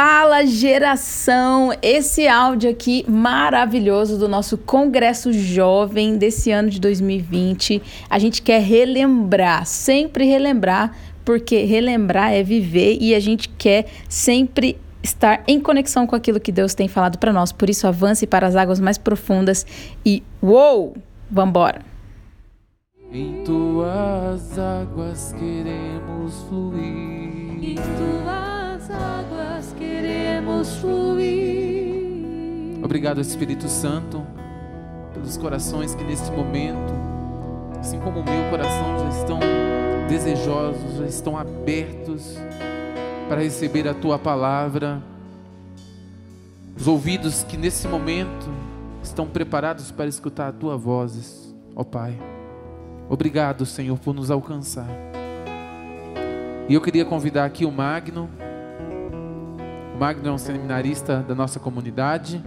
Fala geração! Esse áudio aqui maravilhoso do nosso Congresso Jovem desse ano de 2020. A gente quer relembrar, sempre relembrar, porque relembrar é viver e a gente quer sempre estar em conexão com aquilo que Deus tem falado para nós. Por isso, avance para as águas mais profundas e uou! Vambora! Em tuas águas queremos fluir. Fluir. Obrigado, Espírito Santo, pelos corações que nesse momento, assim como o meu coração, já estão desejosos, já estão abertos para receber a tua palavra. Os ouvidos que nesse momento estão preparados para escutar a tua voz, ó Pai. Obrigado, Senhor, por nos alcançar. E eu queria convidar aqui o Magno. Magno é um seminarista da nossa comunidade.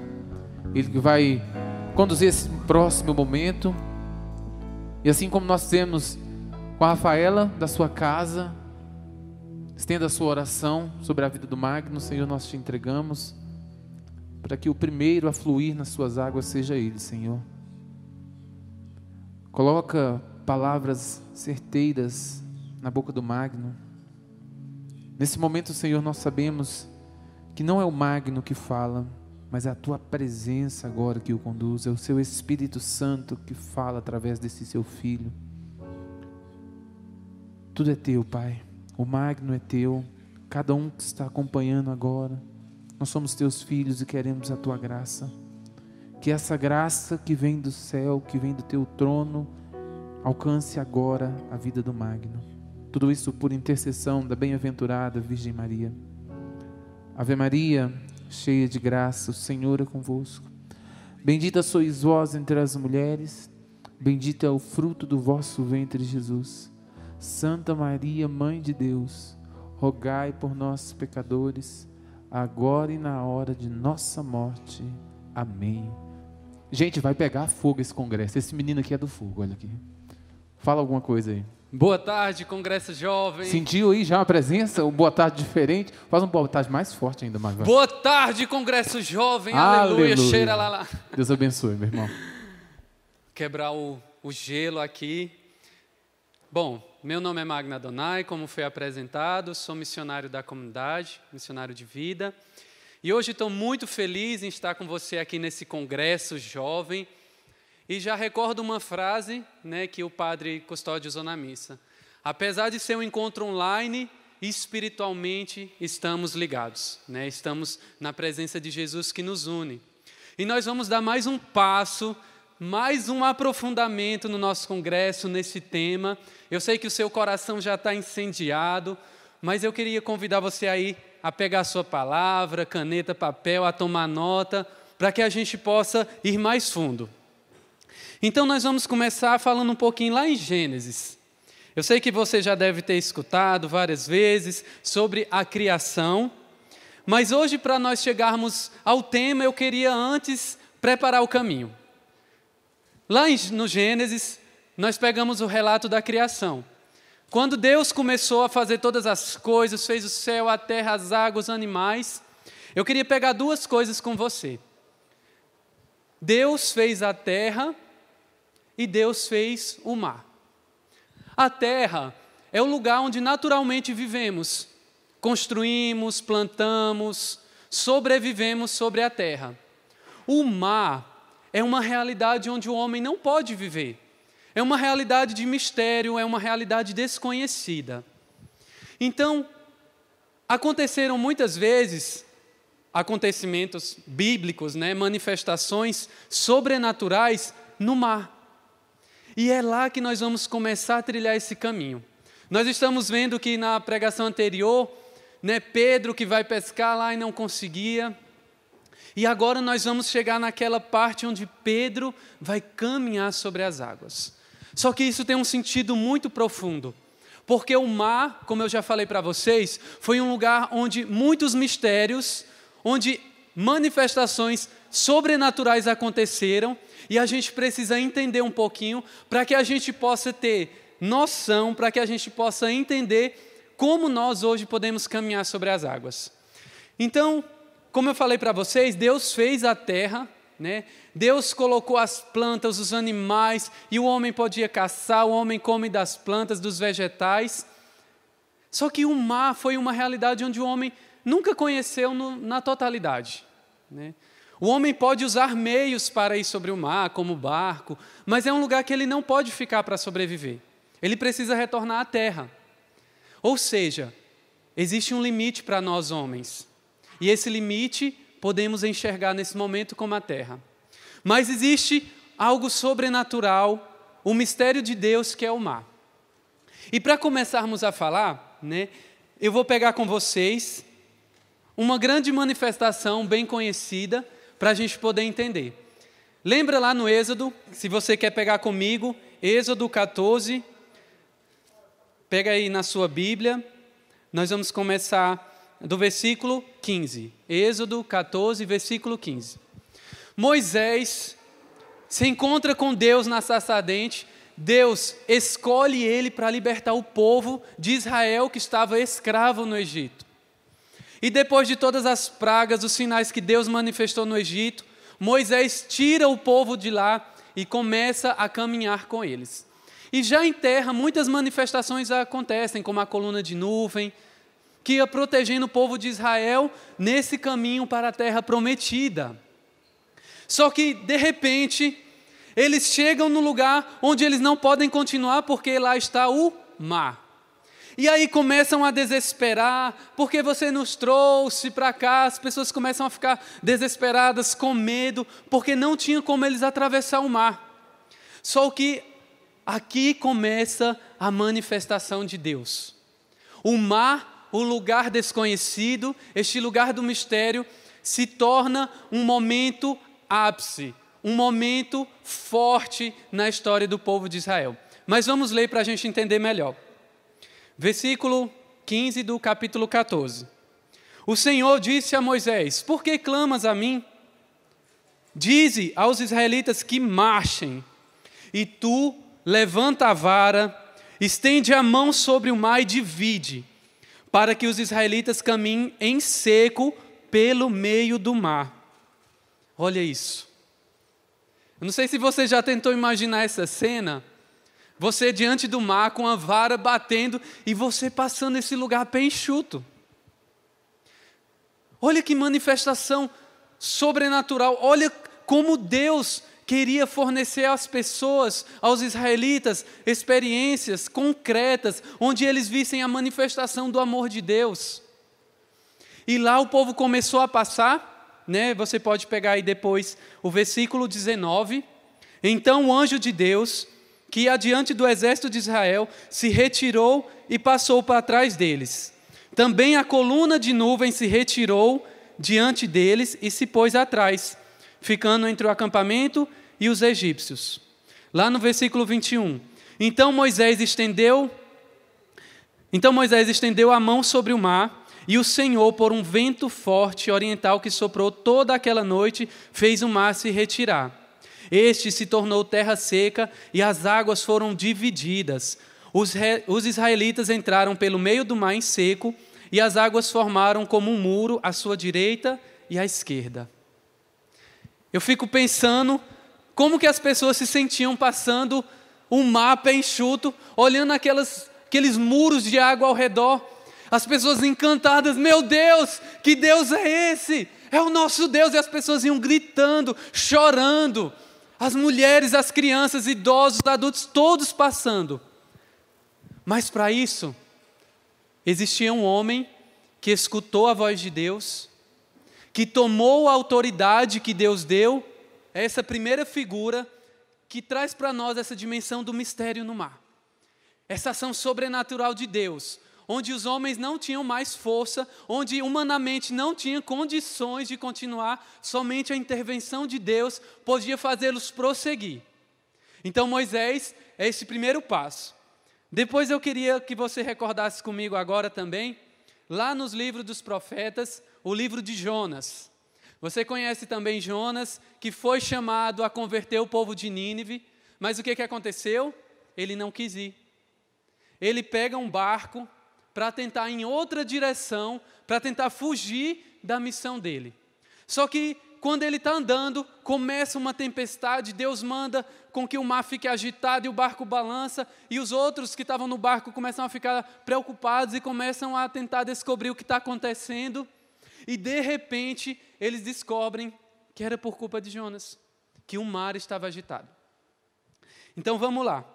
Ele vai conduzir esse próximo momento. E assim como nós temos com a Rafaela da sua casa, estenda a sua oração sobre a vida do Magno, Senhor, nós te entregamos para que o primeiro a fluir nas suas águas seja ele, Senhor. Coloca palavras certeiras na boca do Magno. Nesse momento, Senhor, nós sabemos que não é o Magno que fala, mas é a tua presença agora que o conduz, é o seu Espírito Santo que fala através desse seu filho. Tudo é teu, Pai. O Magno é teu. Cada um que está acompanhando agora. Nós somos teus filhos e queremos a tua graça. Que essa graça que vem do céu, que vem do teu trono, alcance agora a vida do Magno. Tudo isso por intercessão da bem-aventurada Virgem Maria. Ave Maria, cheia de graça, o Senhor é convosco. Bendita sois vós entre as mulheres, bendito é o fruto do vosso ventre, Jesus. Santa Maria, Mãe de Deus, rogai por nós, pecadores, agora e na hora de nossa morte. Amém. Gente, vai pegar fogo esse congresso. Esse menino aqui é do fogo, olha aqui. Fala alguma coisa aí. Boa tarde, Congresso Jovem. Sentiu aí já uma presença? Um boa tarde diferente? Faz um boa tarde mais forte ainda, mais. Boa tarde, Congresso Jovem. Aleluia. Aleluia. Cheira lá lá. Deus abençoe, meu irmão. Quebrar o, o gelo aqui. Bom, meu nome é Magna Donai, como foi apresentado, sou missionário da comunidade, missionário de vida. E hoje estou muito feliz em estar com você aqui nesse Congresso Jovem. E já recordo uma frase né, que o padre Custódio usou na missa. Apesar de ser um encontro online, espiritualmente estamos ligados. Né? Estamos na presença de Jesus que nos une. E nós vamos dar mais um passo, mais um aprofundamento no nosso congresso, nesse tema. Eu sei que o seu coração já está incendiado, mas eu queria convidar você aí a pegar a sua palavra, caneta, papel, a tomar nota, para que a gente possa ir mais fundo. Então nós vamos começar falando um pouquinho lá em Gênesis. Eu sei que você já deve ter escutado várias vezes sobre a criação, mas hoje, para nós chegarmos ao tema, eu queria antes preparar o caminho. Lá no Gênesis, nós pegamos o relato da criação. Quando Deus começou a fazer todas as coisas, fez o céu, a terra, as águas, os animais, eu queria pegar duas coisas com você. Deus fez a terra e Deus fez o mar. A terra é o lugar onde naturalmente vivemos. Construímos, plantamos, sobrevivemos sobre a terra. O mar é uma realidade onde o homem não pode viver. É uma realidade de mistério, é uma realidade desconhecida. Então, aconteceram muitas vezes acontecimentos bíblicos, né, manifestações sobrenaturais no mar. E é lá que nós vamos começar a trilhar esse caminho. Nós estamos vendo que na pregação anterior, né, Pedro que vai pescar lá e não conseguia. E agora nós vamos chegar naquela parte onde Pedro vai caminhar sobre as águas. Só que isso tem um sentido muito profundo. Porque o mar, como eu já falei para vocês, foi um lugar onde muitos mistérios, onde manifestações sobrenaturais aconteceram e a gente precisa entender um pouquinho para que a gente possa ter noção, para que a gente possa entender como nós hoje podemos caminhar sobre as águas. Então, como eu falei para vocês, Deus fez a terra, né? Deus colocou as plantas, os animais, e o homem podia caçar, o homem come das plantas, dos vegetais. Só que o mar foi uma realidade onde o homem nunca conheceu no, na totalidade. Né? O homem pode usar meios para ir sobre o mar, como barco, mas é um lugar que ele não pode ficar para sobreviver. Ele precisa retornar à terra. Ou seja, existe um limite para nós homens. E esse limite podemos enxergar nesse momento como a terra. Mas existe algo sobrenatural, o mistério de Deus que é o mar. E para começarmos a falar, né, eu vou pegar com vocês uma grande manifestação bem conhecida para a gente poder entender. Lembra lá no Êxodo, se você quer pegar comigo, Êxodo 14, pega aí na sua Bíblia, nós vamos começar do versículo 15. Êxodo 14, versículo 15. Moisés se encontra com Deus na sarça ardente, Deus escolhe ele para libertar o povo de Israel que estava escravo no Egito. E depois de todas as pragas, os sinais que Deus manifestou no Egito, Moisés tira o povo de lá e começa a caminhar com eles. E já em terra, muitas manifestações acontecem, como a coluna de nuvem, que ia protegendo o povo de Israel nesse caminho para a terra prometida. Só que, de repente, eles chegam no lugar onde eles não podem continuar porque lá está o mar. E aí começam a desesperar, porque você nos trouxe para cá, as pessoas começam a ficar desesperadas, com medo, porque não tinha como eles atravessar o mar. Só que aqui começa a manifestação de Deus. O mar, o lugar desconhecido, este lugar do mistério, se torna um momento ápice, um momento forte na história do povo de Israel. Mas vamos ler para a gente entender melhor. Versículo 15 do capítulo 14. O Senhor disse a Moisés: Por que clamas a mim? Dize aos israelitas que marchem, e tu levanta a vara, estende a mão sobre o mar e divide, para que os israelitas caminhem em seco pelo meio do mar. Olha isso. Eu não sei se você já tentou imaginar essa cena, você diante do mar com a vara batendo e você passando esse lugar pé enxuto. Olha que manifestação sobrenatural. Olha como Deus queria fornecer às pessoas, aos israelitas, experiências concretas, onde eles vissem a manifestação do amor de Deus. E lá o povo começou a passar, né? Você pode pegar aí depois o versículo 19. Então o anjo de Deus que adiante do exército de Israel se retirou e passou para trás deles. Também a coluna de nuvem se retirou diante deles e se pôs atrás, ficando entre o acampamento e os egípcios. Lá no versículo 21. Então Moisés estendeu Então Moisés estendeu a mão sobre o mar, e o Senhor, por um vento forte oriental que soprou toda aquela noite, fez o mar se retirar. Este se tornou terra seca e as águas foram divididas. Os, re... os israelitas entraram pelo meio do mar em seco e as águas formaram como um muro à sua direita e à esquerda. Eu fico pensando como que as pessoas se sentiam passando um mapa enxuto, olhando aquelas, aqueles muros de água ao redor. As pessoas encantadas, meu Deus, que Deus é esse? É o nosso Deus. E as pessoas iam gritando, chorando as mulheres, as crianças, idosos, adultos, todos passando. Mas para isso, existia um homem que escutou a voz de Deus, que tomou a autoridade que Deus deu, essa primeira figura que traz para nós essa dimensão do mistério no mar. Essa ação sobrenatural de Deus, onde os homens não tinham mais força, onde humanamente não tinham condições de continuar, somente a intervenção de Deus podia fazê-los prosseguir. Então Moisés é esse primeiro passo. Depois eu queria que você recordasse comigo agora também, lá nos livros dos profetas, o livro de Jonas. Você conhece também Jonas, que foi chamado a converter o povo de Nínive, mas o que, que aconteceu? Ele não quis ir. Ele pega um barco, para tentar em outra direção, para tentar fugir da missão dele. Só que quando ele está andando, começa uma tempestade, Deus manda com que o mar fique agitado e o barco balança, e os outros que estavam no barco começam a ficar preocupados e começam a tentar descobrir o que está acontecendo, e de repente eles descobrem que era por culpa de Jonas, que o mar estava agitado. Então vamos lá.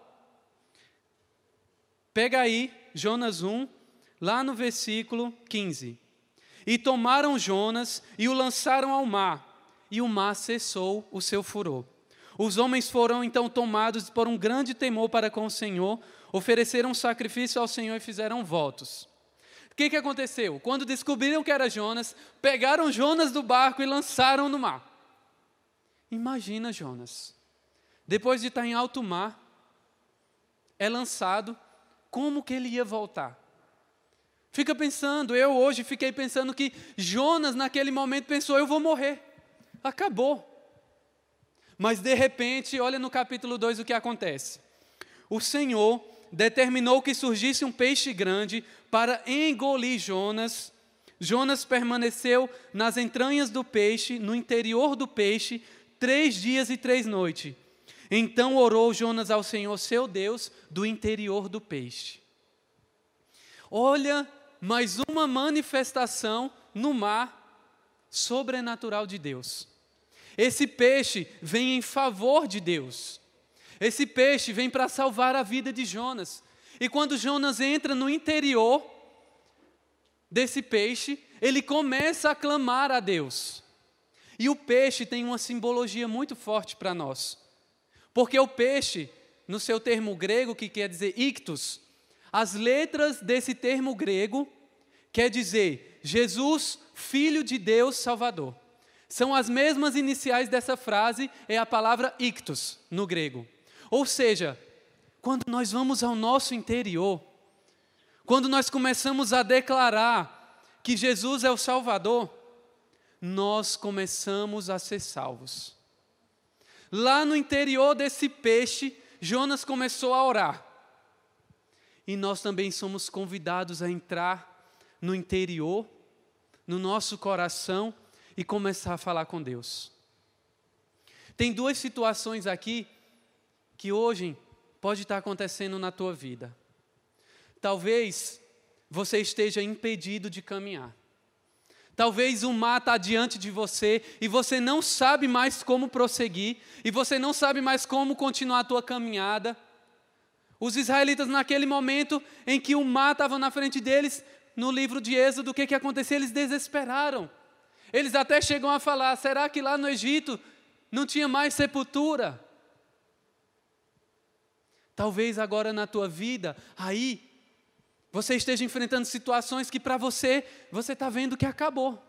Pega aí Jonas 1, lá no versículo 15. E tomaram Jonas e o lançaram ao mar, e o mar cessou o seu furor. Os homens foram então tomados por um grande temor para com o Senhor, ofereceram sacrifício ao Senhor e fizeram votos. O que, que aconteceu? Quando descobriram que era Jonas, pegaram Jonas do barco e lançaram no mar. Imagina Jonas, depois de estar em alto mar, é lançado, como que ele ia voltar? Fica pensando, eu hoje fiquei pensando que Jonas naquele momento pensou, eu vou morrer. Acabou. Mas de repente, olha no capítulo 2 o que acontece. O Senhor determinou que surgisse um peixe grande para engolir Jonas. Jonas permaneceu nas entranhas do peixe, no interior do peixe, três dias e três noites. Então orou Jonas ao Senhor, seu Deus, do interior do peixe. Olha, mais uma manifestação no mar sobrenatural de Deus. Esse peixe vem em favor de Deus. Esse peixe vem para salvar a vida de Jonas. E quando Jonas entra no interior desse peixe, ele começa a clamar a Deus. E o peixe tem uma simbologia muito forte para nós. Porque o peixe, no seu termo grego, que quer dizer ictus, as letras desse termo grego quer dizer Jesus, Filho de Deus Salvador. São as mesmas iniciais dessa frase, é a palavra ictus, no grego. Ou seja, quando nós vamos ao nosso interior, quando nós começamos a declarar que Jesus é o Salvador, nós começamos a ser salvos. Lá no interior desse peixe, Jonas começou a orar. E nós também somos convidados a entrar no interior, no nosso coração e começar a falar com Deus. Tem duas situações aqui que hoje pode estar acontecendo na tua vida. Talvez você esteja impedido de caminhar. Talvez o mar está diante de você e você não sabe mais como prosseguir, e você não sabe mais como continuar a tua caminhada. Os israelitas, naquele momento em que o mar estava na frente deles, no livro de Êxodo, o que, que aconteceu? Eles desesperaram. Eles até chegam a falar: será que lá no Egito não tinha mais sepultura? Talvez agora na tua vida, aí, você esteja enfrentando situações que para você, você está vendo que acabou.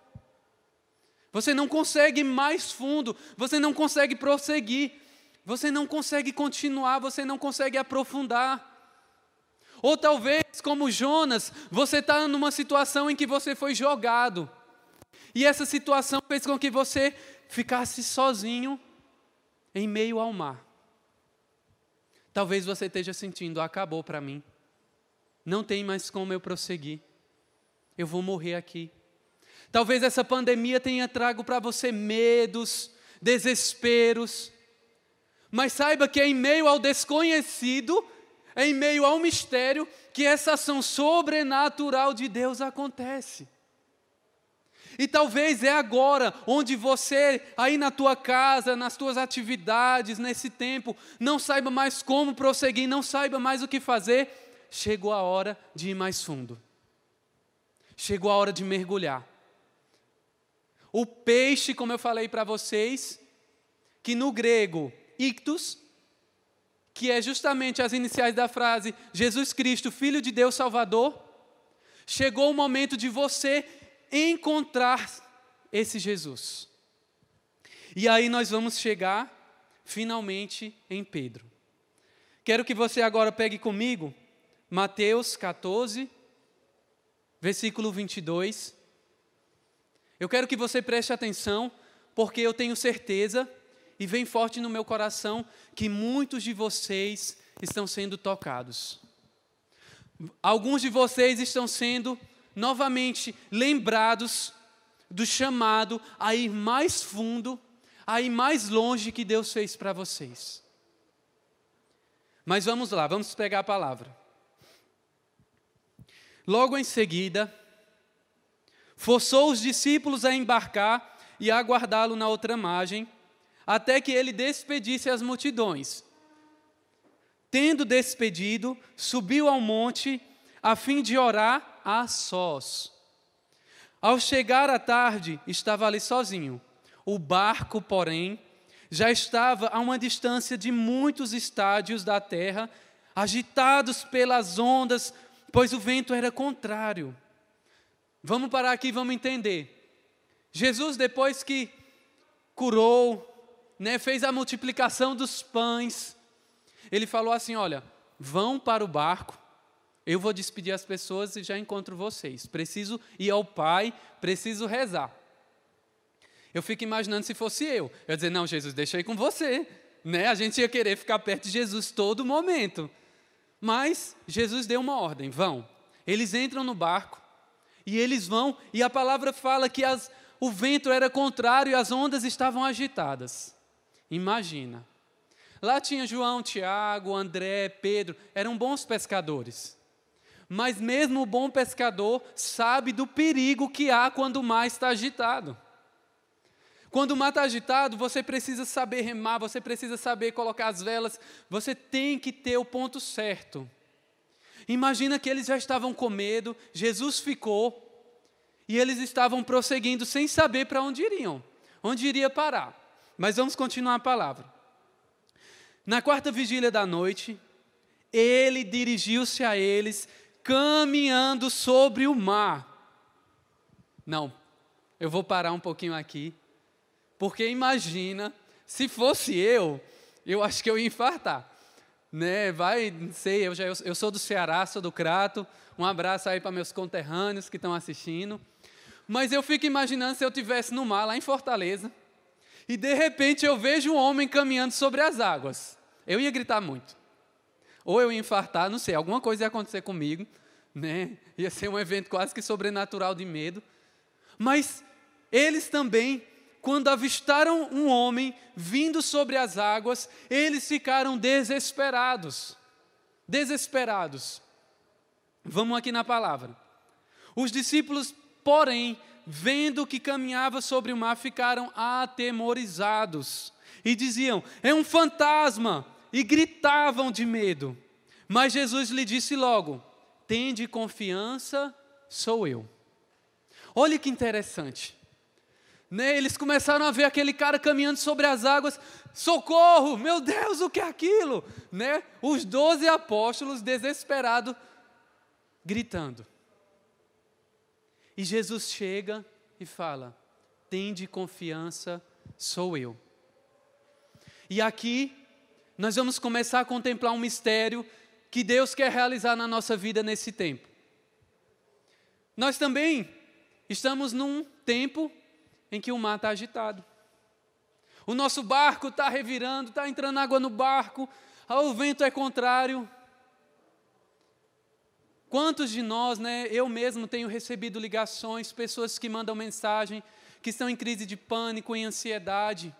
Você não consegue mais fundo, você não consegue prosseguir, você não consegue continuar, você não consegue aprofundar. Ou talvez, como Jonas, você está numa situação em que você foi jogado. E essa situação fez com que você ficasse sozinho em meio ao mar. Talvez você esteja sentindo, acabou para mim. Não tem mais como eu prosseguir. Eu vou morrer aqui. Talvez essa pandemia tenha trago para você medos, desesperos. Mas saiba que em meio ao desconhecido, em meio ao mistério, que essa ação sobrenatural de Deus acontece. E talvez é agora onde você, aí na tua casa, nas tuas atividades, nesse tempo, não saiba mais como prosseguir, não saiba mais o que fazer. Chegou a hora de ir mais fundo. Chegou a hora de mergulhar. O peixe, como eu falei para vocês, que no grego, ictus, que é justamente as iniciais da frase Jesus Cristo, Filho de Deus Salvador, chegou o momento de você encontrar esse Jesus. E aí nós vamos chegar finalmente em Pedro. Quero que você agora pegue comigo Mateus 14, versículo 22. Eu quero que você preste atenção, porque eu tenho certeza e vem forte no meu coração que muitos de vocês estão sendo tocados. Alguns de vocês estão sendo novamente lembrados do chamado a ir mais fundo, a ir mais longe que Deus fez para vocês. Mas vamos lá, vamos pegar a palavra. Logo em seguida, forçou os discípulos a embarcar e aguardá-lo na outra margem, até que ele despedisse as multidões. Tendo despedido, subiu ao monte a fim de orar a sós. Ao chegar à tarde, estava ali sozinho. O barco, porém, já estava a uma distância de muitos estádios da terra, agitados pelas ondas, pois o vento era contrário. Vamos parar aqui, vamos entender. Jesus, depois que curou, né, fez a multiplicação dos pães, ele falou assim: Olha, vão para o barco, eu vou despedir as pessoas e já encontro vocês. Preciso ir ao Pai, preciso rezar. Eu fico imaginando se fosse eu. Eu ia dizer, não, Jesus, deixa aí com você. Né? A gente ia querer ficar perto de Jesus todo momento. Mas Jesus deu uma ordem: vão. Eles entram no barco e eles vão, e a palavra fala que as, o vento era contrário e as ondas estavam agitadas. Imagina. Lá tinha João, Tiago, André, Pedro, eram bons pescadores. Mas mesmo o bom pescador sabe do perigo que há quando o mar está agitado. Quando o mar está agitado, você precisa saber remar, você precisa saber colocar as velas, você tem que ter o ponto certo. Imagina que eles já estavam com medo, Jesus ficou, e eles estavam prosseguindo sem saber para onde iriam, onde iria parar. Mas vamos continuar a palavra. Na quarta vigília da noite, ele dirigiu-se a eles, caminhando sobre o mar. Não, eu vou parar um pouquinho aqui porque imagina, se fosse eu, eu acho que eu ia infartar. Né? Vai, não sei, eu, já, eu sou do Ceará, sou do Crato. Um abraço aí para meus conterrâneos que estão assistindo. Mas eu fico imaginando se eu estivesse no mar, lá em Fortaleza, e de repente eu vejo um homem caminhando sobre as águas. Eu ia gritar muito. Ou eu ia infartar, não sei, alguma coisa ia acontecer comigo, né? Ia ser um evento quase que sobrenatural de medo. Mas eles também quando avistaram um homem vindo sobre as águas, eles ficaram desesperados. Desesperados. Vamos aqui na palavra. Os discípulos, porém, vendo que caminhava sobre o mar, ficaram atemorizados e diziam: É um fantasma! E gritavam de medo. Mas Jesus lhe disse logo: Tende confiança, sou eu. Olha que interessante. Né? Eles começaram a ver aquele cara caminhando sobre as águas. Socorro! Meu Deus, o que é aquilo? Né? Os doze apóstolos desesperados, gritando. E Jesus chega e fala: Tende confiança, sou eu. E aqui nós vamos começar a contemplar um mistério que Deus quer realizar na nossa vida nesse tempo. Nós também estamos num tempo em que o mar está agitado. O nosso barco está revirando, está entrando água no barco, ah, o vento é contrário. Quantos de nós, né, eu mesmo tenho recebido ligações, pessoas que mandam mensagem, que estão em crise de pânico, em ansiedade,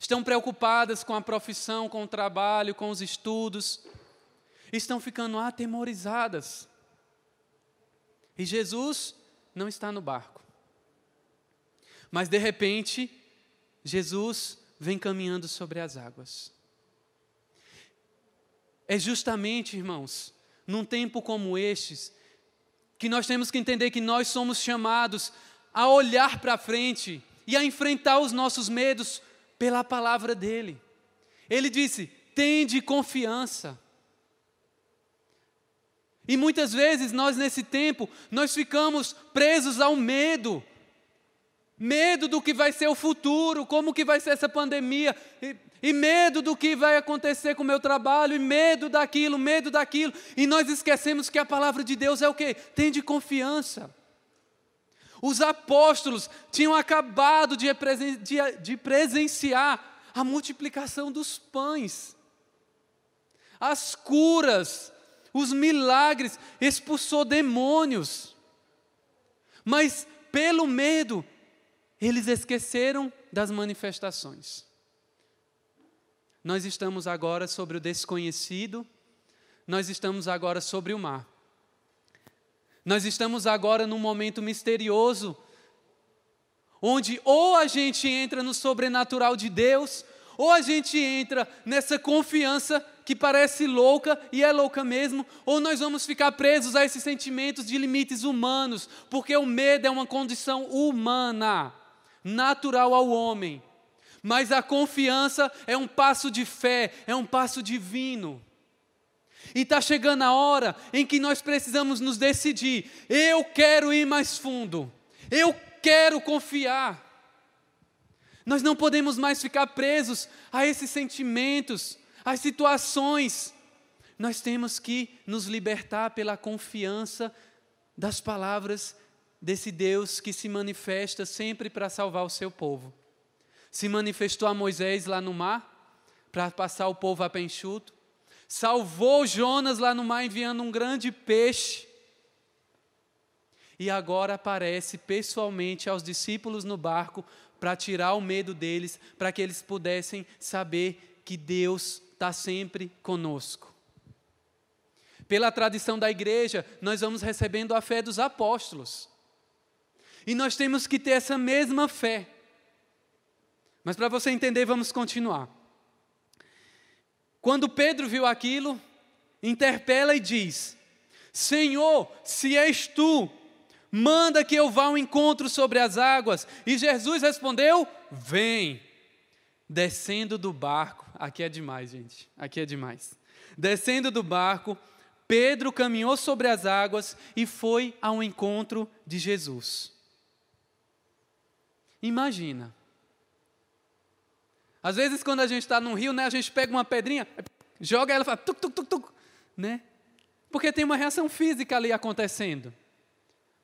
estão preocupadas com a profissão, com o trabalho, com os estudos, estão ficando atemorizadas. E Jesus não está no barco. Mas de repente, Jesus vem caminhando sobre as águas. É justamente, irmãos, num tempo como estes, que nós temos que entender que nós somos chamados a olhar para frente e a enfrentar os nossos medos pela palavra dele. Ele disse: tende confiança. E muitas vezes nós nesse tempo, nós ficamos presos ao medo, medo do que vai ser o futuro, como que vai ser essa pandemia, e, e, medo do que vai acontecer com o meu trabalho, e medo daquilo, medo daquilo, e nós esquecemos que a palavra de Deus é o que? Tem de confiança. Os apóstolos tinham acabado de, de, presenciar a multiplicação dos pães, as curas, os milagres, expulsou demônios. Mas pelo medo, eles esqueceram das manifestações. Nós estamos agora sobre o desconhecido, nós estamos agora sobre o mar. Nós estamos agora num momento misterioso, onde ou a gente entra no sobrenatural de Deus, ou a gente entra nessa confiança que parece louca e é louca mesmo, ou nós vamos ficar presos a esses sentimentos de limites humanos, porque o medo é uma condição humana, natural ao homem. Mas a confiança é um passo de fé, é um passo divino. E está chegando a hora em que nós precisamos nos decidir: eu quero ir mais fundo, eu quero confiar. Nós não podemos mais ficar presos a esses sentimentos, às situações. Nós temos que nos libertar pela confiança das palavras desse Deus que se manifesta sempre para salvar o seu povo. Se manifestou a Moisés lá no mar, para passar o povo a pé enxuto salvou Jonas lá no mar enviando um grande peixe. E agora aparece pessoalmente aos discípulos no barco para tirar o medo deles, para que eles pudessem saber que Deus está sempre conosco. Pela tradição da igreja, nós vamos recebendo a fé dos apóstolos. E nós temos que ter essa mesma fé. Mas para você entender, vamos continuar. Quando Pedro viu aquilo, interpela e diz: Senhor, se és tu, manda que eu vá ao encontro sobre as águas. E Jesus respondeu: Vem. Descendo do barco, aqui é demais, gente, aqui é demais. Descendo do barco, Pedro caminhou sobre as águas e foi ao encontro de Jesus. Imagina, às vezes, quando a gente está num rio, né, a gente pega uma pedrinha, joga ela e fala tuc, tuc, tuc, tuc, né? Porque tem uma reação física ali acontecendo.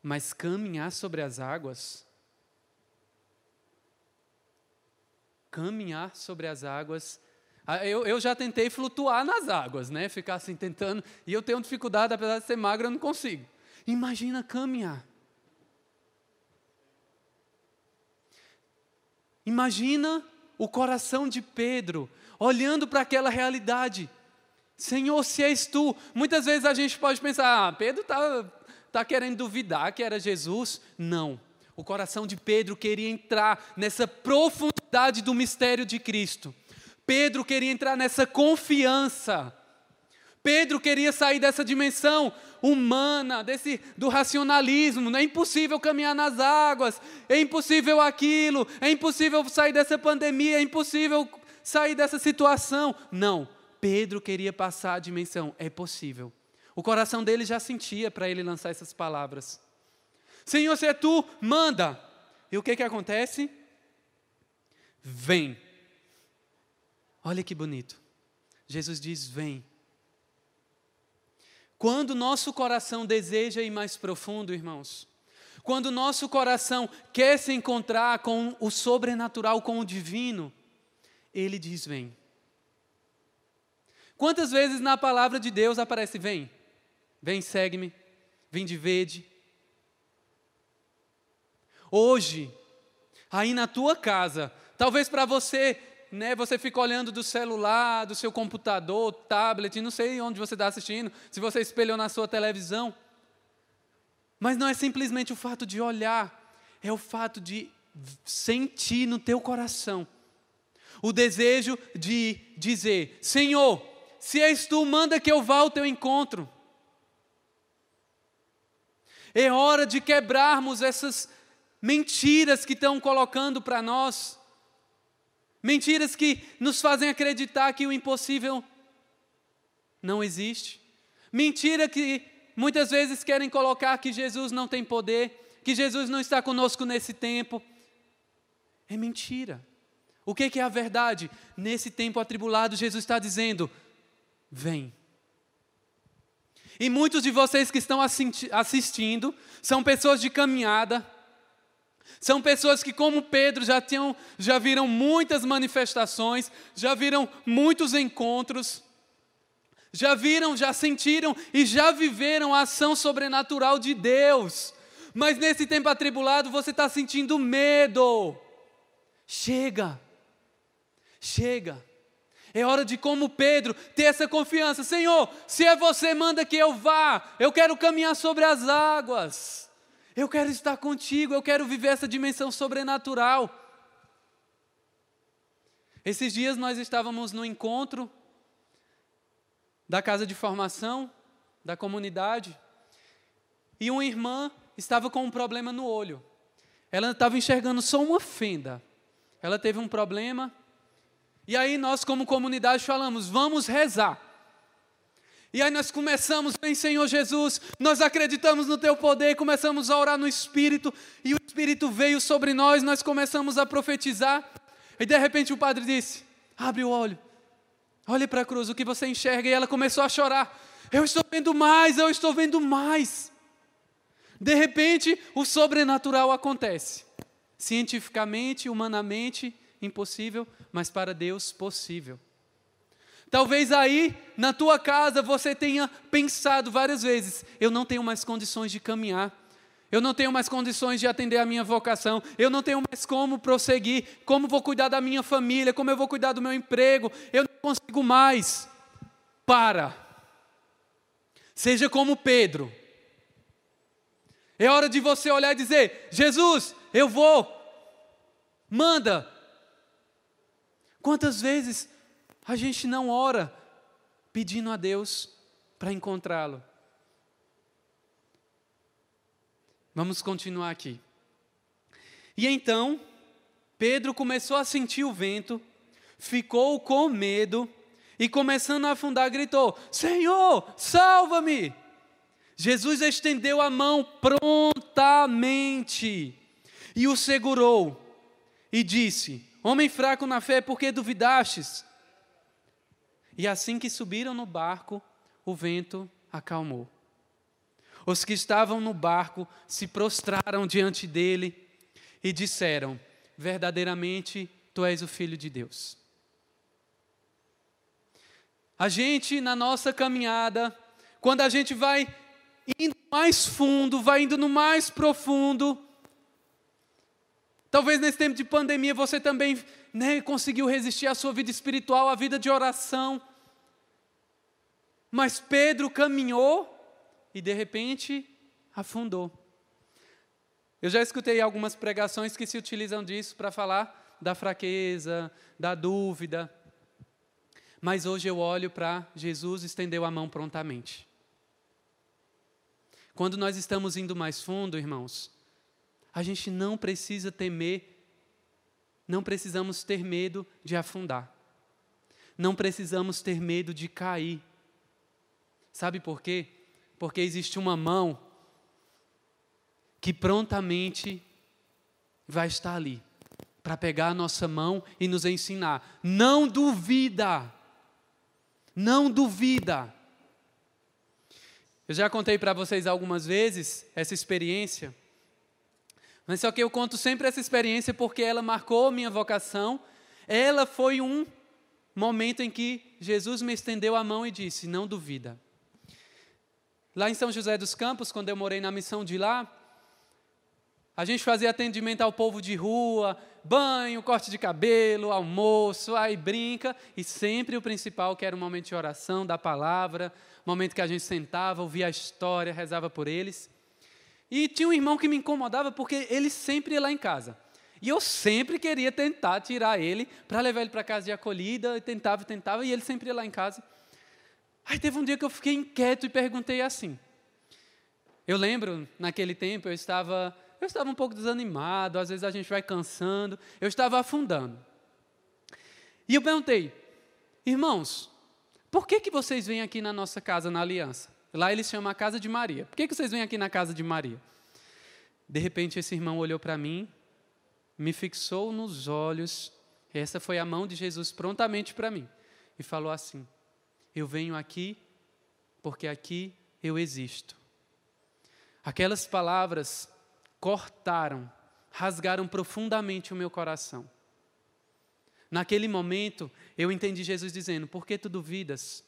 Mas caminhar sobre as águas, caminhar sobre as águas, eu, eu já tentei flutuar nas águas, né? Ficar assim tentando, e eu tenho dificuldade, apesar de ser magro, eu não consigo. Imagina caminhar. Imagina o coração de Pedro, olhando para aquela realidade. Senhor, se és tu. Muitas vezes a gente pode pensar, ah, Pedro está tá querendo duvidar que era Jesus. Não. O coração de Pedro queria entrar nessa profundidade do mistério de Cristo. Pedro queria entrar nessa confiança. Pedro queria sair dessa dimensão humana, desse do racionalismo. Não é impossível caminhar nas águas, é impossível aquilo, é impossível sair dessa pandemia, é impossível sair dessa situação. Não, Pedro queria passar a dimensão. É possível. O coração dele já sentia para ele lançar essas palavras. Senhor, se é tu, manda. E o que que acontece? Vem. Olha que bonito. Jesus diz: Vem. Quando nosso coração deseja ir mais profundo, irmãos, quando nosso coração quer se encontrar com o sobrenatural, com o divino, ele diz: Vem. Quantas vezes na palavra de Deus aparece: Vem, vem, segue-me, vem de verde. Hoje, aí na tua casa, talvez para você né, você fica olhando do celular, do seu computador, tablet, não sei onde você está assistindo, se você espelhou na sua televisão. Mas não é simplesmente o fato de olhar, é o fato de sentir no teu coração o desejo de dizer: Senhor, se és tu, manda que eu vá ao teu encontro. É hora de quebrarmos essas mentiras que estão colocando para nós Mentiras que nos fazem acreditar que o impossível não existe. Mentira que muitas vezes querem colocar que Jesus não tem poder, que Jesus não está conosco nesse tempo. É mentira. O que é a verdade? Nesse tempo atribulado, Jesus está dizendo: vem. E muitos de vocês que estão assistindo são pessoas de caminhada, são pessoas que, como Pedro, já, tinham, já viram muitas manifestações, já viram muitos encontros, já viram, já sentiram e já viveram a ação sobrenatural de Deus. Mas nesse tempo atribulado você está sentindo medo. Chega, chega. É hora de, como Pedro, ter essa confiança. Senhor, se é você, manda que eu vá. Eu quero caminhar sobre as águas. Eu quero estar contigo. Eu quero viver essa dimensão sobrenatural. Esses dias nós estávamos no encontro da casa de formação da comunidade e uma irmã estava com um problema no olho. Ela estava enxergando só uma fenda. Ela teve um problema e aí nós, como comunidade, falamos: vamos rezar. E aí nós começamos, vem Senhor Jesus, nós acreditamos no Teu poder, começamos a orar no Espírito, e o Espírito veio sobre nós, nós começamos a profetizar, e de repente o padre disse: abre o olho, olhe para a cruz, o que você enxerga, e ela começou a chorar. Eu estou vendo mais, eu estou vendo mais. De repente, o sobrenatural acontece. Cientificamente, humanamente, impossível, mas para Deus possível. Talvez aí, na tua casa, você tenha pensado várias vezes: eu não tenho mais condições de caminhar, eu não tenho mais condições de atender a minha vocação, eu não tenho mais como prosseguir, como vou cuidar da minha família, como eu vou cuidar do meu emprego, eu não consigo mais. Para. Seja como Pedro. É hora de você olhar e dizer: Jesus, eu vou, manda, Quantas vezes a gente não ora pedindo a Deus para encontrá-lo? Vamos continuar aqui. E então, Pedro começou a sentir o vento, ficou com medo e, começando a afundar, gritou: Senhor, salva-me! Jesus estendeu a mão prontamente e o segurou e disse: Homem fraco na fé, por que duvidastes? E assim que subiram no barco, o vento acalmou. Os que estavam no barco se prostraram diante dele e disseram: Verdadeiramente, tu és o filho de Deus. A gente, na nossa caminhada, quando a gente vai indo mais fundo, vai indo no mais profundo, Talvez nesse tempo de pandemia você também né, conseguiu resistir à sua vida espiritual, à vida de oração. Mas Pedro caminhou e de repente afundou. Eu já escutei algumas pregações que se utilizam disso para falar da fraqueza, da dúvida. Mas hoje eu olho para Jesus estendeu a mão prontamente. Quando nós estamos indo mais fundo, irmãos, a gente não precisa temer, não precisamos ter medo de afundar. Não precisamos ter medo de cair. Sabe por quê? Porque existe uma mão que prontamente vai estar ali para pegar a nossa mão e nos ensinar. Não duvida. Não duvida. Eu já contei para vocês algumas vezes essa experiência mas só que eu conto sempre essa experiência porque ela marcou minha vocação. Ela foi um momento em que Jesus me estendeu a mão e disse: Não duvida. Lá em São José dos Campos, quando eu morei na missão de lá, a gente fazia atendimento ao povo de rua, banho, corte de cabelo, almoço, aí brinca, e sempre o principal, que era o momento de oração, da palavra, momento que a gente sentava, ouvia a história, rezava por eles. E tinha um irmão que me incomodava porque ele sempre ia lá em casa. E eu sempre queria tentar tirar ele para levar ele para casa de acolhida, e tentava, tentava, e ele sempre ia lá em casa. Aí teve um dia que eu fiquei inquieto e perguntei assim. Eu lembro, naquele tempo, eu estava, eu estava um pouco desanimado, às vezes a gente vai cansando, eu estava afundando. E eu perguntei, irmãos, por que, que vocês vêm aqui na nossa casa, na aliança? Lá eles chamam a casa de Maria. Por que, que vocês vêm aqui na casa de Maria? De repente, esse irmão olhou para mim, me fixou nos olhos, essa foi a mão de Jesus prontamente para mim, e falou assim: Eu venho aqui porque aqui eu existo. Aquelas palavras cortaram, rasgaram profundamente o meu coração. Naquele momento, eu entendi Jesus dizendo: Por que tu duvidas?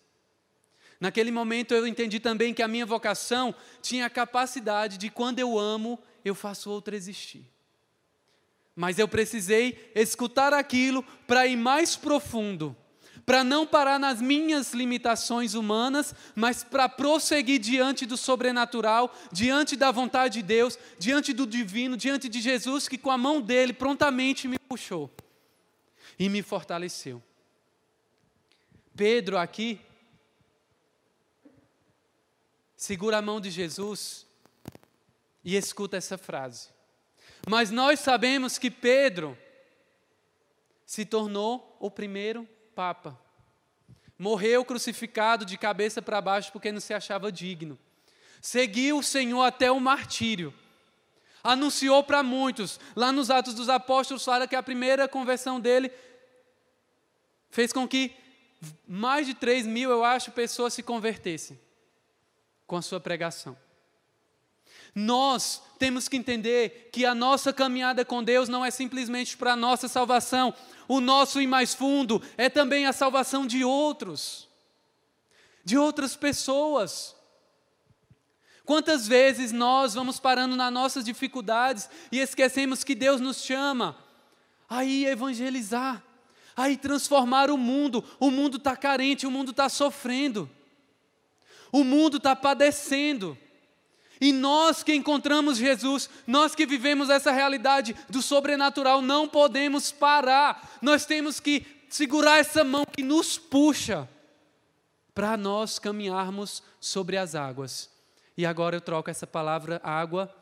Naquele momento eu entendi também que a minha vocação tinha a capacidade de, quando eu amo, eu faço outra existir. Mas eu precisei escutar aquilo para ir mais profundo, para não parar nas minhas limitações humanas, mas para prosseguir diante do sobrenatural, diante da vontade de Deus, diante do divino, diante de Jesus, que com a mão dele prontamente me puxou e me fortaleceu. Pedro aqui segura a mão de Jesus e escuta essa frase. Mas nós sabemos que Pedro se tornou o primeiro papa. Morreu crucificado de cabeça para baixo porque não se achava digno. Seguiu o Senhor até o martírio. Anunciou para muitos. Lá nos Atos dos Apóstolos fala que a primeira conversão dele fez com que mais de 3 mil, eu acho, pessoas se convertessem com a sua pregação. Nós temos que entender que a nossa caminhada com Deus não é simplesmente para a nossa salvação, o nosso ir mais fundo é também a salvação de outros, de outras pessoas. Quantas vezes nós vamos parando nas nossas dificuldades e esquecemos que Deus nos chama a ir evangelizar, a ir transformar o mundo. O mundo está carente, o mundo está sofrendo, o mundo está padecendo. E nós que encontramos Jesus, nós que vivemos essa realidade do sobrenatural, não podemos parar. Nós temos que segurar essa mão que nos puxa para nós caminharmos sobre as águas. E agora eu troco essa palavra água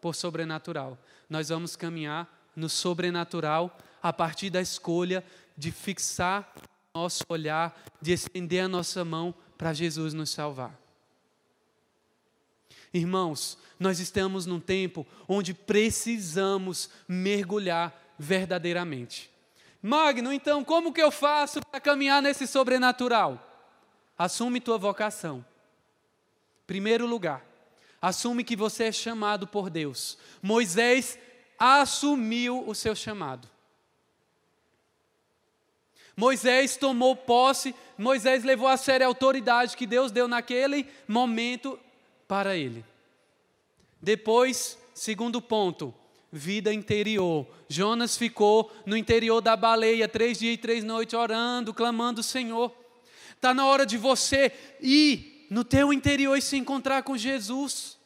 por sobrenatural. Nós vamos caminhar no sobrenatural a partir da escolha de fixar nosso olhar, de estender a nossa mão para Jesus nos salvar. Irmãos, nós estamos num tempo onde precisamos mergulhar verdadeiramente. Magno, então, como que eu faço para caminhar nesse sobrenatural? Assume tua vocação. Primeiro lugar, assume que você é chamado por Deus. Moisés assumiu o seu chamado. Moisés tomou posse, Moisés levou a sério a autoridade que Deus deu naquele momento para ele. Depois, segundo ponto, vida interior. Jonas ficou no interior da baleia três dias e três noites orando, clamando Senhor. Está na hora de você ir no teu interior e se encontrar com Jesus.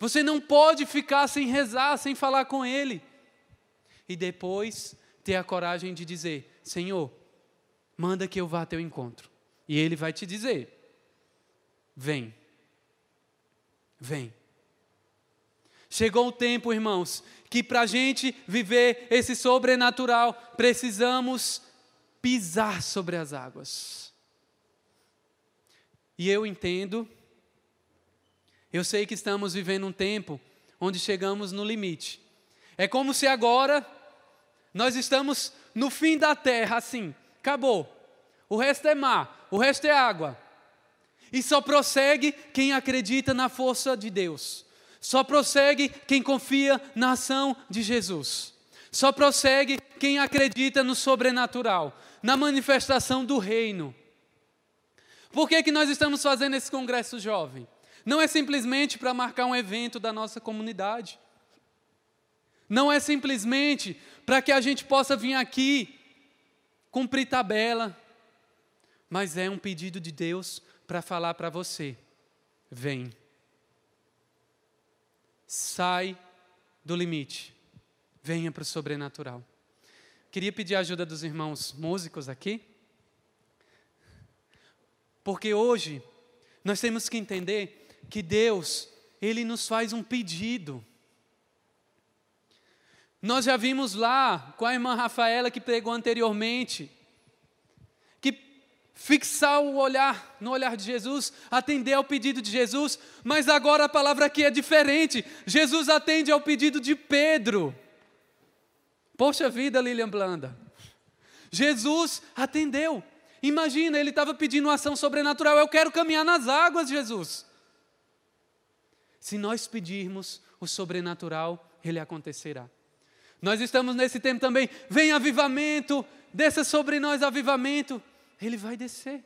Você não pode ficar sem rezar, sem falar com Ele. E depois ter a coragem de dizer: Senhor, manda que eu vá ao teu encontro. E Ele vai te dizer: Vem. Vem. Chegou o tempo, irmãos, que para a gente viver esse sobrenatural, precisamos pisar sobre as águas. E eu entendo, eu sei que estamos vivendo um tempo onde chegamos no limite. É como se agora nós estamos no fim da terra, assim, acabou. O resto é mar, o resto é água. E só prossegue quem acredita na força de Deus. Só prossegue quem confia na ação de Jesus. Só prossegue quem acredita no sobrenatural, na manifestação do reino. Por que, que nós estamos fazendo esse congresso jovem? Não é simplesmente para marcar um evento da nossa comunidade. Não é simplesmente para que a gente possa vir aqui cumprir tabela, mas é um pedido de Deus para falar para você: vem. Sai do limite. Venha para o sobrenatural. Queria pedir a ajuda dos irmãos músicos aqui. Porque hoje nós temos que entender que Deus, Ele nos faz um pedido. Nós já vimos lá com a irmã Rafaela que pregou anteriormente, fixar o olhar no olhar de Jesus, atender ao pedido de Jesus, mas agora a palavra aqui é diferente. Jesus atende ao pedido de Pedro. Poxa vida, Lilian Blanda. Jesus atendeu. Imagina, ele estava pedindo uma ação sobrenatural. Eu quero caminhar nas águas, Jesus. Se nós pedirmos o sobrenatural, ele acontecerá. Nós estamos nesse tempo também. Vem avivamento, desça sobre nós avivamento ele vai descer.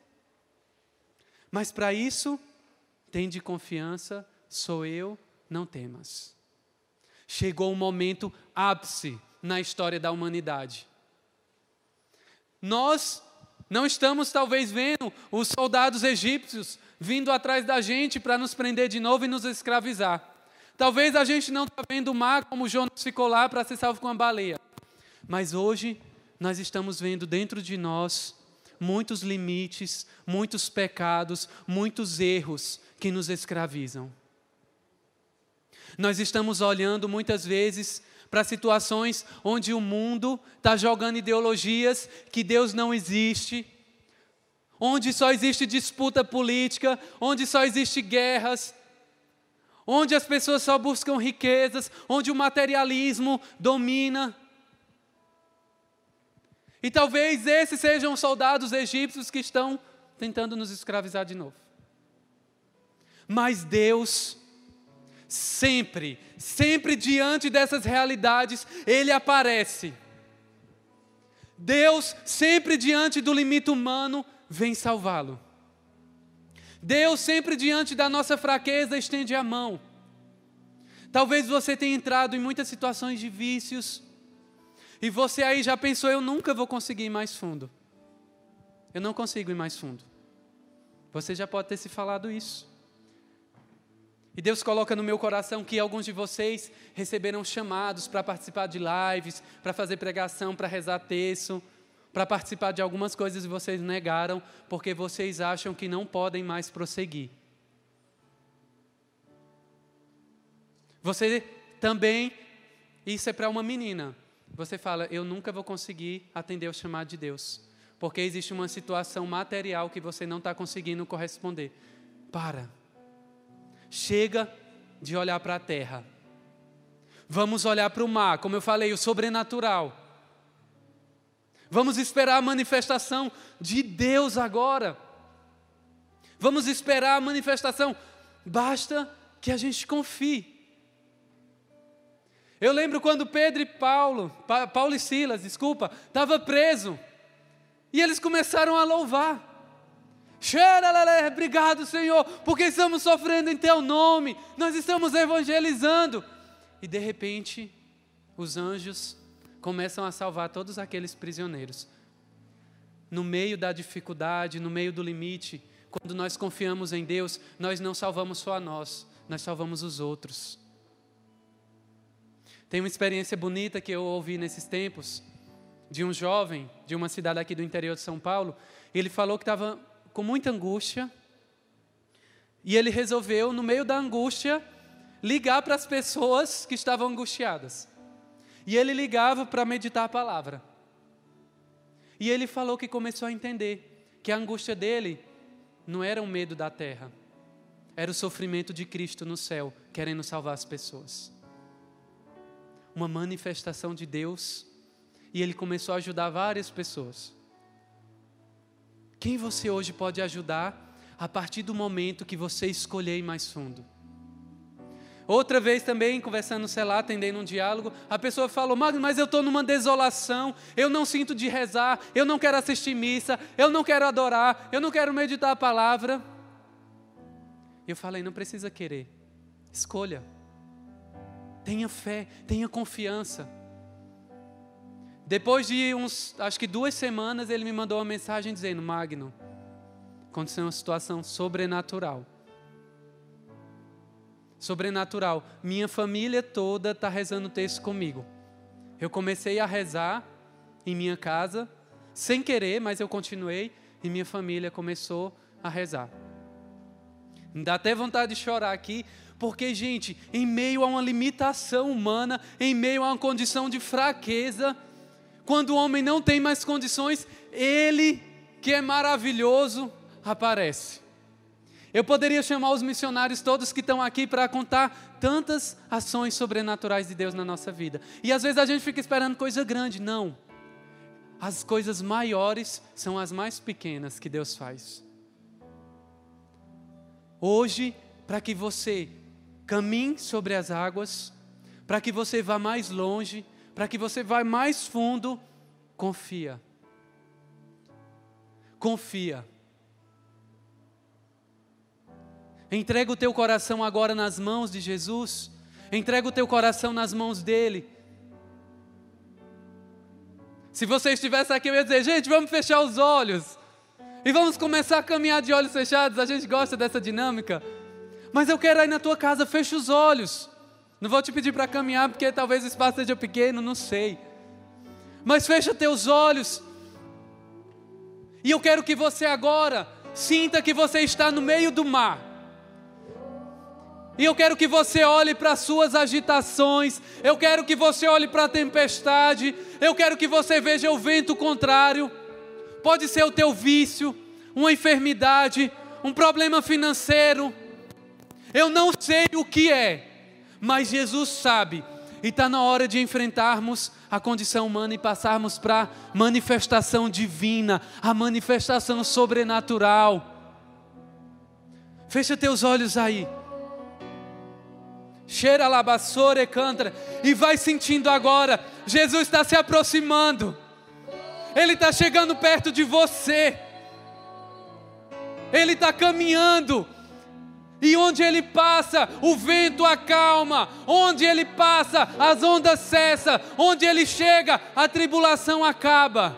Mas para isso, tem de confiança, sou eu, não temas. chegou um momento ápice na história da humanidade. Nós não estamos talvez vendo os soldados egípcios vindo atrás da gente para nos prender de novo e nos escravizar. Talvez a gente não está vendo o mar como Jonas ficou lá para ser salvo com a baleia. Mas hoje nós estamos vendo dentro de nós muitos limites, muitos pecados, muitos erros que nos escravizam. Nós estamos olhando muitas vezes para situações onde o mundo está jogando ideologias que Deus não existe, onde só existe disputa política, onde só existe guerras, onde as pessoas só buscam riquezas, onde o materialismo domina. E talvez esses sejam os soldados egípcios que estão tentando nos escravizar de novo. Mas Deus sempre, sempre diante dessas realidades, Ele aparece. Deus, sempre diante do limite humano, vem salvá-lo. Deus, sempre diante da nossa fraqueza, estende a mão. Talvez você tenha entrado em muitas situações de vícios, e você aí já pensou: eu nunca vou conseguir ir mais fundo. Eu não consigo ir mais fundo. Você já pode ter se falado isso. E Deus coloca no meu coração que alguns de vocês receberam chamados para participar de lives, para fazer pregação, para rezar texto, para participar de algumas coisas e vocês negaram porque vocês acham que não podem mais prosseguir. Você também, isso é para uma menina. Você fala, eu nunca vou conseguir atender o chamado de Deus, porque existe uma situação material que você não está conseguindo corresponder. Para Chega de olhar para a terra. Vamos olhar para o mar, como eu falei, o sobrenatural. Vamos esperar a manifestação de Deus agora. Vamos esperar a manifestação. Basta que a gente confie. Eu lembro quando Pedro e Paulo, Paulo e Silas, desculpa, estava preso. E eles começaram a louvar. Obrigado, Senhor, porque estamos sofrendo em Teu nome, nós estamos evangelizando. E de repente, os anjos começam a salvar todos aqueles prisioneiros. No meio da dificuldade, no meio do limite, quando nós confiamos em Deus, nós não salvamos só a nós, nós salvamos os outros. Tem uma experiência bonita que eu ouvi nesses tempos, de um jovem de uma cidade aqui do interior de São Paulo. Ele falou que estava com muita angústia, e ele resolveu, no meio da angústia, ligar para as pessoas que estavam angustiadas. E ele ligava para meditar a palavra. E ele falou que começou a entender que a angústia dele não era o medo da terra, era o sofrimento de Cristo no céu, querendo salvar as pessoas. Uma manifestação de Deus, e ele começou a ajudar várias pessoas. Quem você hoje pode ajudar a partir do momento que você escolher ir mais fundo? Outra vez também, conversando no celular, atendendo um diálogo, a pessoa falou: Mas eu estou numa desolação, eu não sinto de rezar, eu não quero assistir missa, eu não quero adorar, eu não quero meditar a palavra. Eu falei: Não precisa querer, escolha. Tenha fé, tenha confiança. Depois de uns, acho que duas semanas, ele me mandou uma mensagem dizendo: Magno, aconteceu uma situação sobrenatural. Sobrenatural. Minha família toda está rezando o texto comigo. Eu comecei a rezar em minha casa, sem querer, mas eu continuei, e minha família começou a rezar. Me dá até vontade de chorar aqui, porque, gente, em meio a uma limitação humana, em meio a uma condição de fraqueza, quando o homem não tem mais condições, ele, que é maravilhoso, aparece. Eu poderia chamar os missionários todos que estão aqui para contar tantas ações sobrenaturais de Deus na nossa vida. E às vezes a gente fica esperando coisa grande. Não. As coisas maiores são as mais pequenas que Deus faz. Hoje, para que você caminhe sobre as águas, para que você vá mais longe, para que você vá mais fundo, confia. Confia. Entrega o teu coração agora nas mãos de Jesus Entrega o teu coração nas mãos dele. Se você estivesse aqui, eu ia dizer, gente, vamos fechar os olhos. E vamos começar a caminhar de olhos fechados. A gente gosta dessa dinâmica. Mas eu quero ir na tua casa, fecha os olhos. Não vou te pedir para caminhar, porque talvez o espaço seja pequeno, não sei. Mas fecha teus olhos. E eu quero que você agora sinta que você está no meio do mar. E eu quero que você olhe para as suas agitações, eu quero que você olhe para a tempestade, eu quero que você veja o vento contrário. Pode ser o teu vício, uma enfermidade, um problema financeiro. Eu não sei o que é, mas Jesus sabe. E está na hora de enfrentarmos a condição humana e passarmos para a manifestação divina, a manifestação sobrenatural. Fecha teus olhos aí. Cheira labassore cantra. E vai sentindo agora. Jesus está se aproximando. Ele está chegando perto de você. Ele está caminhando. E onde ele passa, o vento acalma. Onde ele passa, as ondas cessam. Onde ele chega, a tribulação acaba.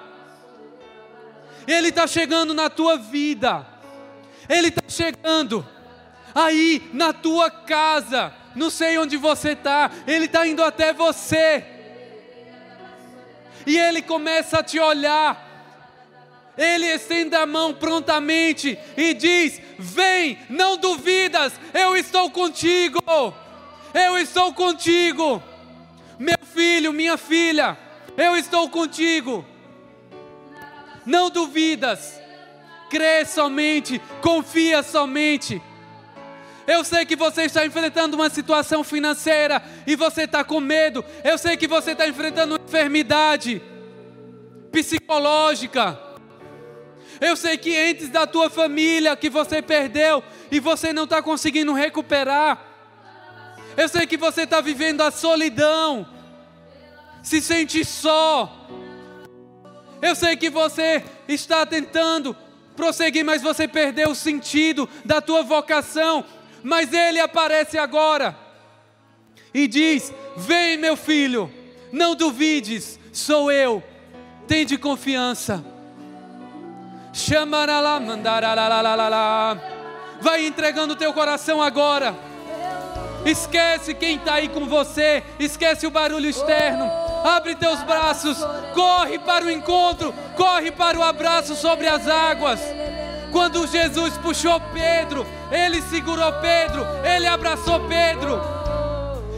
Ele está chegando na tua vida. Ele está chegando aí na tua casa não sei onde você está, Ele está indo até você. E Ele começa a te olhar. Ele estende a mão prontamente e diz: Vem, não duvidas, eu estou contigo. Eu estou contigo. Meu filho, minha filha, eu estou contigo. Não duvidas, crê somente, confia somente. Eu sei que você está enfrentando uma situação financeira e você está com medo. Eu sei que você está enfrentando uma enfermidade psicológica. Eu sei que entes da tua família que você perdeu e você não está conseguindo recuperar. Eu sei que você está vivendo a solidão, se sente só. Eu sei que você está tentando prosseguir, mas você perdeu o sentido da tua vocação mas ele aparece agora e diz: Vem, meu filho, não duvides, sou eu, tende confiança. Chamaralá. Vai entregando o teu coração agora. Esquece quem está aí com você, esquece o barulho externo. Abre teus braços, corre para o encontro, corre para o abraço sobre as águas. Quando Jesus puxou Pedro, ele segurou Pedro, ele abraçou Pedro.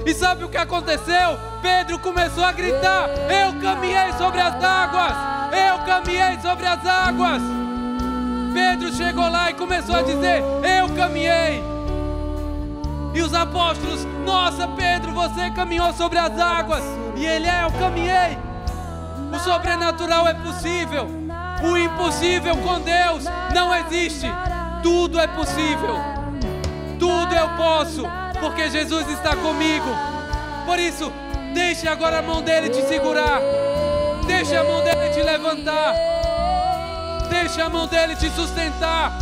E sabe o que aconteceu? Pedro começou a gritar: Eu caminhei sobre as águas! Eu caminhei sobre as águas! Pedro chegou lá e começou a dizer: Eu caminhei. E os apóstolos: Nossa, Pedro, você caminhou sobre as águas. E ele é: Eu caminhei. O sobrenatural é possível. O impossível com Deus não existe. Tudo é possível. Tudo eu posso, porque Jesus está comigo. Por isso, deixe agora a mão dele te segurar. Deixe a mão dele te levantar. Deixe a mão dele te sustentar.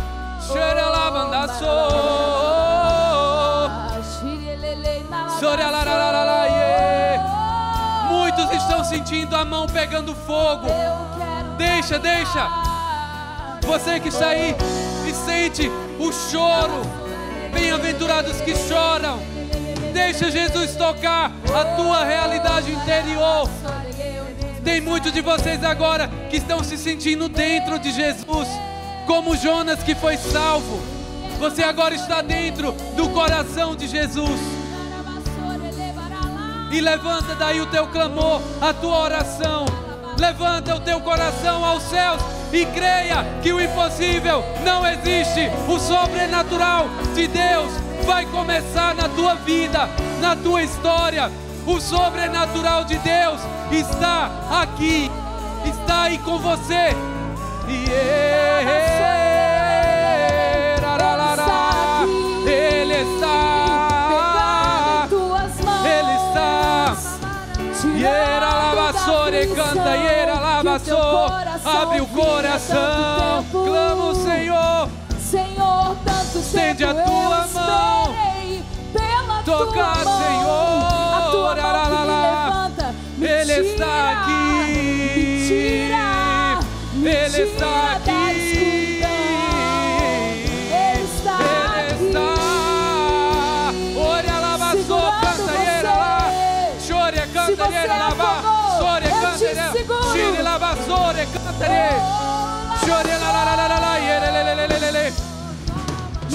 Muitos estão sentindo a mão pegando fogo. Deixa, deixa. Você que está aí e sente o choro. Bem-aventurados que choram. Deixa Jesus tocar a tua realidade interior. Tem muitos de vocês agora que estão se sentindo dentro de Jesus, como Jonas que foi salvo. Você agora está dentro do coração de Jesus. E levanta daí o teu clamor, a tua oração. Levanta o teu coração aos céus e creia que o impossível não existe. O sobrenatural de Deus vai começar na tua vida, na tua história. O sobrenatural de Deus está aqui, está aí com você. Yeah. Ele está, Ele está. Yeah e coração, abre o coração, clama o Senhor, Senhor, tanto estende a tua mão, pela tocar, tua mão, Senhor, a tua mão levanta, Ele está aqui, Ele está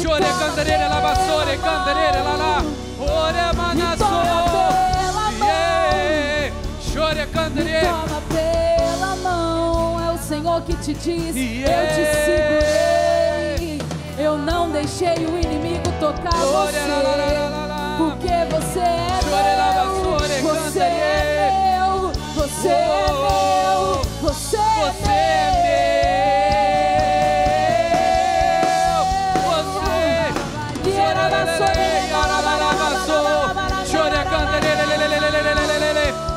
Chore cantarele la basore cantarele lá lá. ore manasso Chore cantarele Toma pela mão é o Senhor que te diz yeah. eu te segurei eu não deixei o inimigo tocar você porque você é, é meu, você é meu. Você é meu. Você, é é você é meu. Você.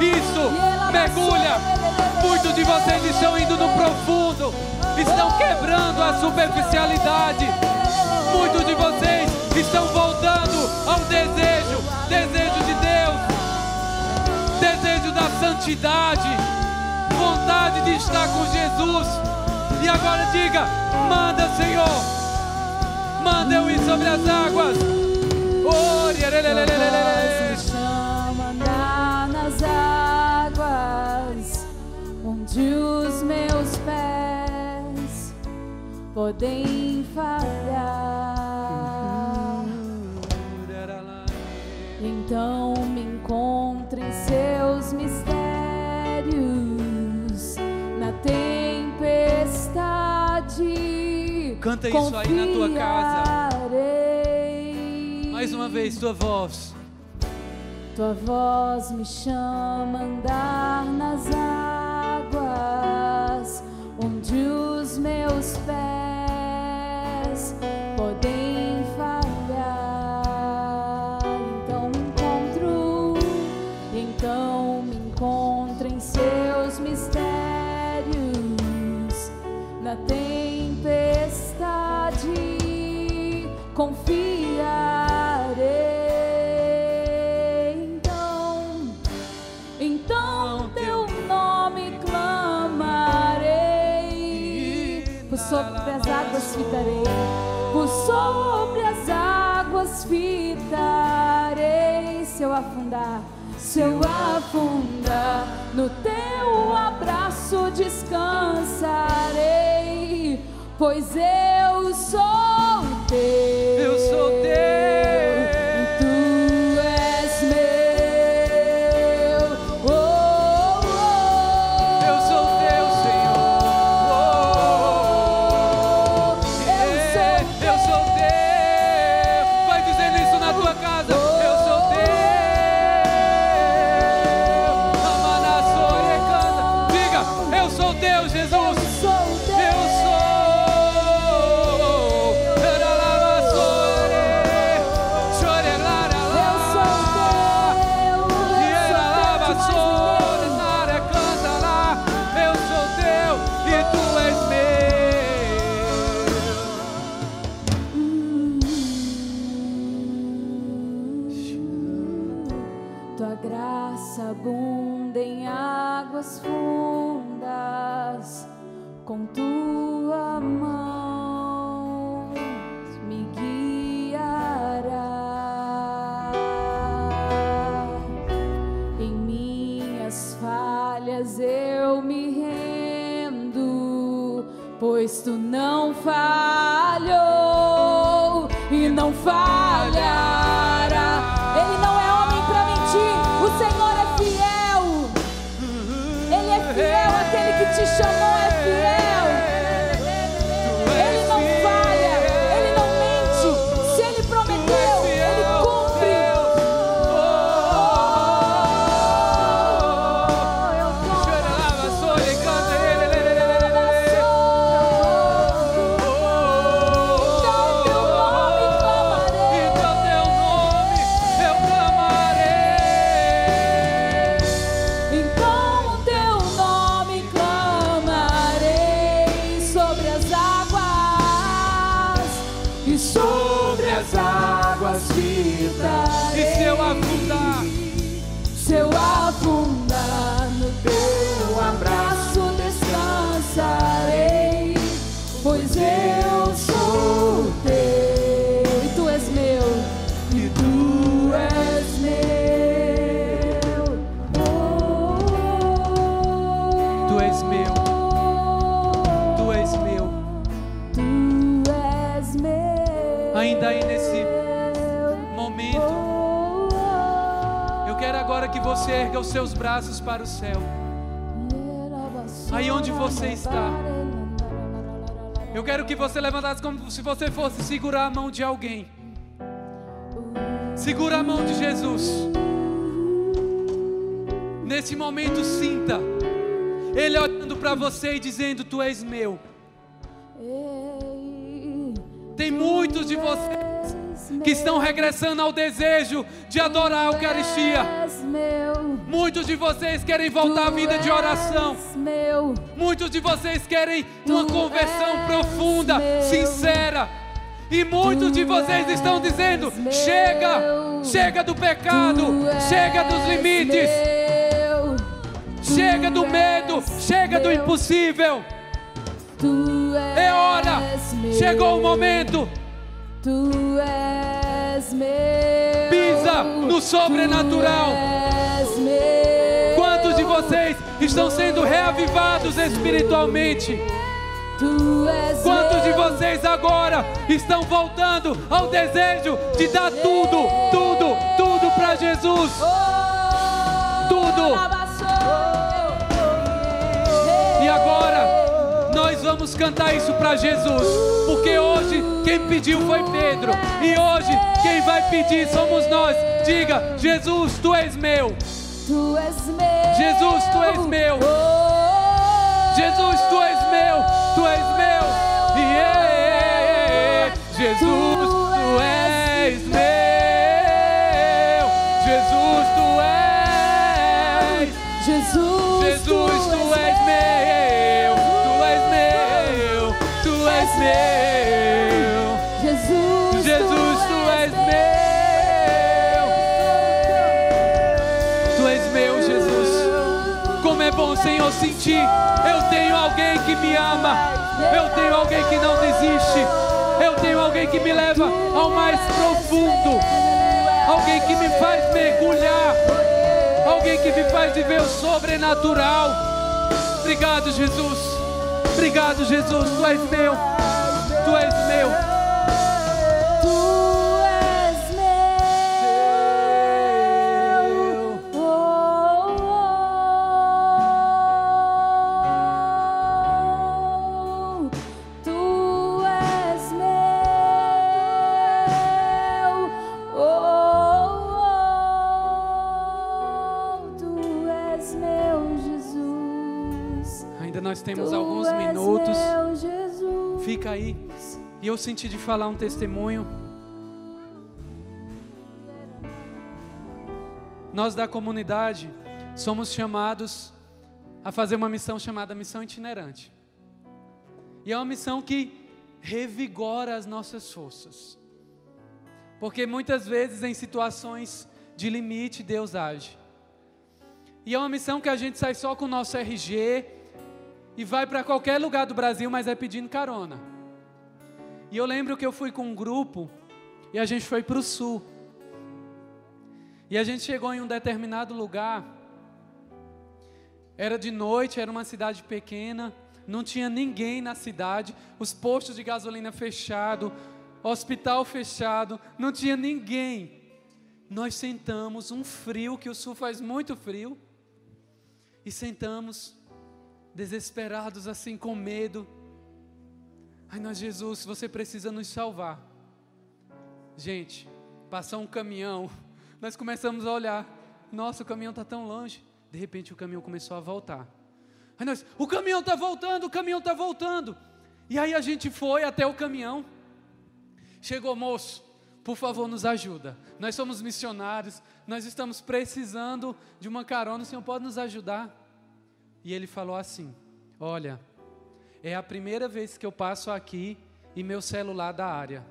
Isso. Mergulha. Muitos de vocês estão indo no profundo. Estão quebrando a superficialidade. Muitos de vocês estão voltando ao desejo, desejo de Deus, desejo da santidade vontade de estar com Jesus. E agora diga: manda, Senhor, manda eu ir sobre as águas. Oh, chamará nas águas, onde os meus pés podem falhar. Uhum. Então Canta isso aí na tua casa. Mais uma vez, tua voz. Tua voz me chama a andar nas Mas eu me rendo, pois tu não os seus braços para o céu. Aí onde você está. Eu quero que você levantasse como se você fosse segurar a mão de alguém. Segura a mão de Jesus. Nesse momento, sinta Ele olhando para você e dizendo: Tu és meu. Tem muitos de vocês que estão regressando ao desejo de adorar a Eucaristia. Muitos de vocês querem voltar à vida de oração. Muitos de vocês querem uma conversão profunda, sincera. E muitos de vocês estão dizendo: chega, chega do pecado, chega dos limites, chega do medo, chega do impossível. É hora, chegou o momento. Tu és meu. Pisa no sobrenatural. Quantos de vocês estão sendo reavivados espiritualmente? Quantos de vocês agora estão voltando ao desejo de dar tudo, tudo, tudo para Jesus? Tudo. E agora vamos cantar isso para Jesus, porque hoje quem pediu foi Pedro e hoje quem vai pedir somos nós. Diga, Jesus, tu és meu. Tu és meu. Jesus, tu és meu. Oh. Jesus, tu és meu, tu és meu. Yeah. Jesus, tu és meu. Jesus, tu és. Jesus, meu. Jesus, Jesus, tu és meu. Tu és meu, Jesus. Como é bom, Senhor, sentir. Eu tenho alguém que me ama. Eu tenho alguém que não desiste. Eu tenho alguém que me leva ao mais profundo. Alguém que me faz mergulhar. Alguém que me faz viver o sobrenatural. Obrigado, Jesus. Obrigado, Jesus. Tu és meu. Tu és meu. Tu és meu. Oh, tu és meu. Oh, tu és meu, Jesus. Ainda nós temos Tu alguns minutos. Fica aí. E eu senti de falar um testemunho. Nós da comunidade somos chamados a fazer uma missão chamada missão itinerante. E é uma missão que revigora as nossas forças. Porque muitas vezes em situações de limite Deus age. E é uma missão que a gente sai só com o nosso RG e vai para qualquer lugar do Brasil, mas é pedindo carona. E eu lembro que eu fui com um grupo e a gente foi para o sul. E a gente chegou em um determinado lugar. Era de noite, era uma cidade pequena, não tinha ninguém na cidade, os postos de gasolina fechado, hospital fechado, não tinha ninguém. Nós sentamos um frio, que o sul faz muito frio, e sentamos desesperados assim com medo. Ai, nós, Jesus, você precisa nos salvar. Gente, passou um caminhão, nós começamos a olhar. Nossa, o caminhão está tão longe. De repente o caminhão começou a voltar. Aí nós, o caminhão está voltando, o caminhão está voltando. E aí a gente foi até o caminhão. Chegou, moço, por favor, nos ajuda. Nós somos missionários, nós estamos precisando de uma carona, o senhor pode nos ajudar? E ele falou assim: Olha, é a primeira vez que eu passo aqui e meu celular da área.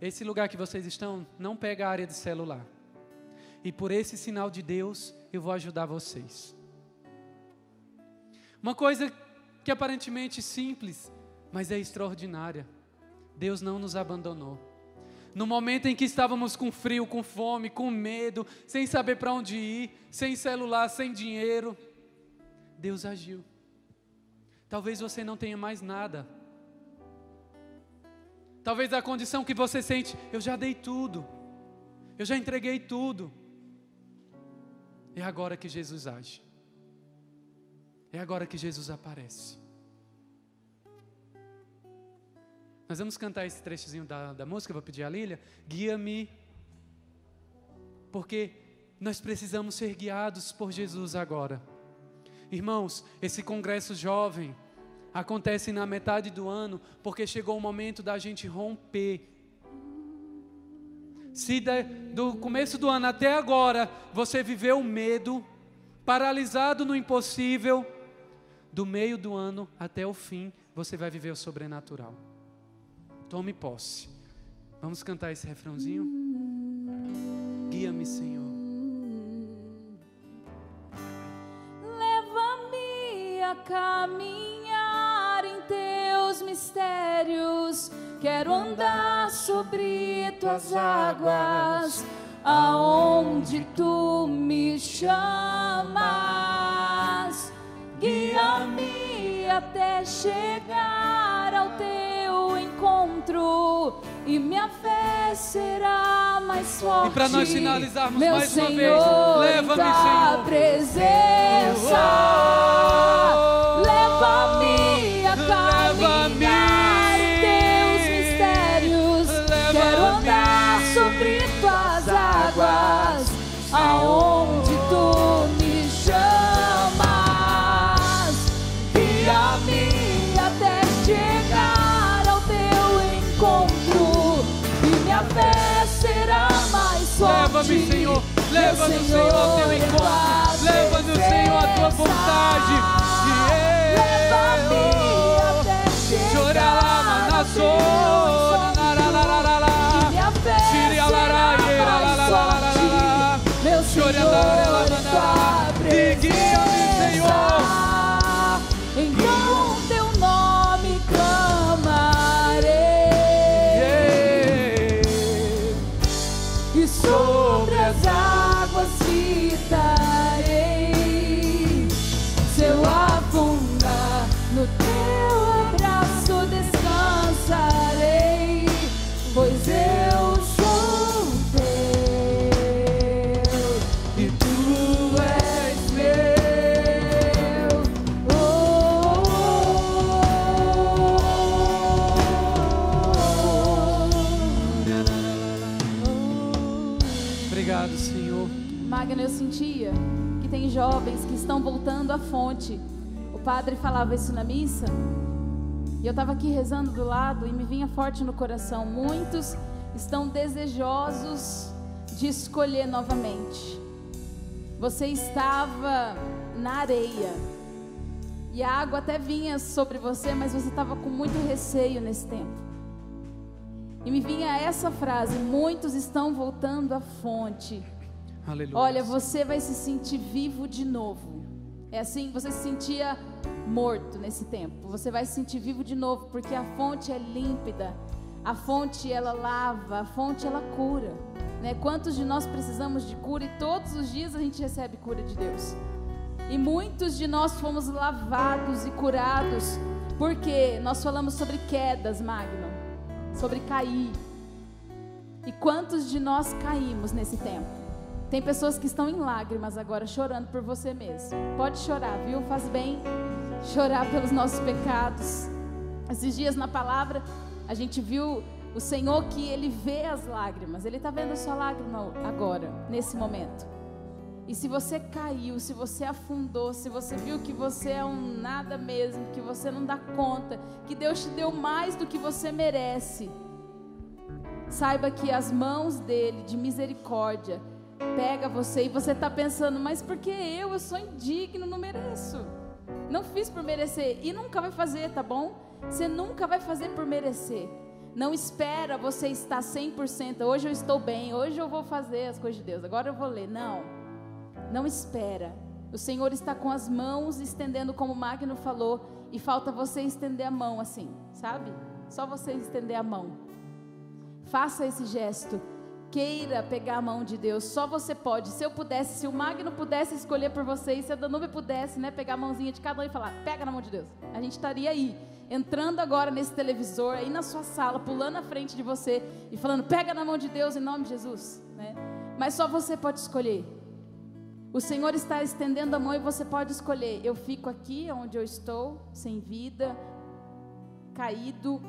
Esse lugar que vocês estão não pega a área de celular. E por esse sinal de Deus, eu vou ajudar vocês. Uma coisa que aparentemente simples, mas é extraordinária. Deus não nos abandonou. No momento em que estávamos com frio, com fome, com medo, sem saber para onde ir, sem celular, sem dinheiro, Deus agiu. Talvez você não tenha mais nada. Talvez a condição que você sente, eu já dei tudo. Eu já entreguei tudo. É agora que Jesus age. É agora que Jesus aparece. Nós vamos cantar esse trechozinho da, da música, vou pedir a Lília. Guia-me. Porque nós precisamos ser guiados por Jesus agora. Irmãos, esse congresso jovem acontece na metade do ano, porque chegou o momento da gente romper. Se de, do começo do ano até agora você viveu medo, paralisado no impossível, do meio do ano até o fim você vai viver o sobrenatural. Tome posse. Vamos cantar esse refrãozinho? Guia-me, Senhor. Caminhar em teus mistérios. Quero andar sobre tuas águas, aonde tu me chamas. Guia-me até chegar ao teu encontro e minha fé será mais forte. E pra nós finalizarmos Meu mais uma vez, Senhor, leva-me, Senhor. presença. Oh, Leva-me Senhor, teu Senhor, em encontro. Padre falava isso na missa. E eu estava aqui rezando do lado e me vinha forte no coração. Muitos estão desejosos de escolher novamente. Você estava na areia. E a água até vinha sobre você, mas você estava com muito receio nesse tempo. E me vinha essa frase: muitos estão voltando à fonte. Aleluia. Olha, você vai se sentir vivo de novo. É assim, você se sentia morto nesse tempo. Você vai se sentir vivo de novo, porque a fonte é límpida. A fonte ela lava, a fonte ela cura. Né? Quantos de nós precisamos de cura e todos os dias a gente recebe cura de Deus. E muitos de nós fomos lavados e curados, porque nós falamos sobre quedas, Magno, sobre cair. E quantos de nós caímos nesse tempo? Tem pessoas que estão em lágrimas agora, chorando por você mesmo. Pode chorar, viu? Faz bem chorar pelos nossos pecados. Esses dias na palavra, a gente viu o Senhor que Ele vê as lágrimas. Ele está vendo a sua lágrima agora, nesse momento. E se você caiu, se você afundou, se você viu que você é um nada mesmo, que você não dá conta, que Deus te deu mais do que você merece, saiba que as mãos dele de misericórdia pega você e você está pensando, mas por que eu? Eu sou indigno, não mereço. Não fiz por merecer e nunca vai fazer, tá bom? Você nunca vai fazer por merecer. Não espera você estar 100%. Hoje eu estou bem, hoje eu vou fazer as coisas de Deus, agora eu vou ler. Não. Não espera. O Senhor está com as mãos estendendo, como o Magno falou, e falta você estender a mão assim, sabe? Só você estender a mão. Faça esse gesto. Queira pegar a mão de Deus, só você pode. Se eu pudesse, se o Magno pudesse escolher por vocês, se a Danube pudesse, né, pegar a mãozinha de cada um e falar: pega na mão de Deus. A gente estaria aí, entrando agora nesse televisor, aí na sua sala, pulando à frente de você e falando: pega na mão de Deus em nome de Jesus. Né? Mas só você pode escolher. O Senhor está estendendo a mão e você pode escolher. Eu fico aqui onde eu estou, sem vida, caído,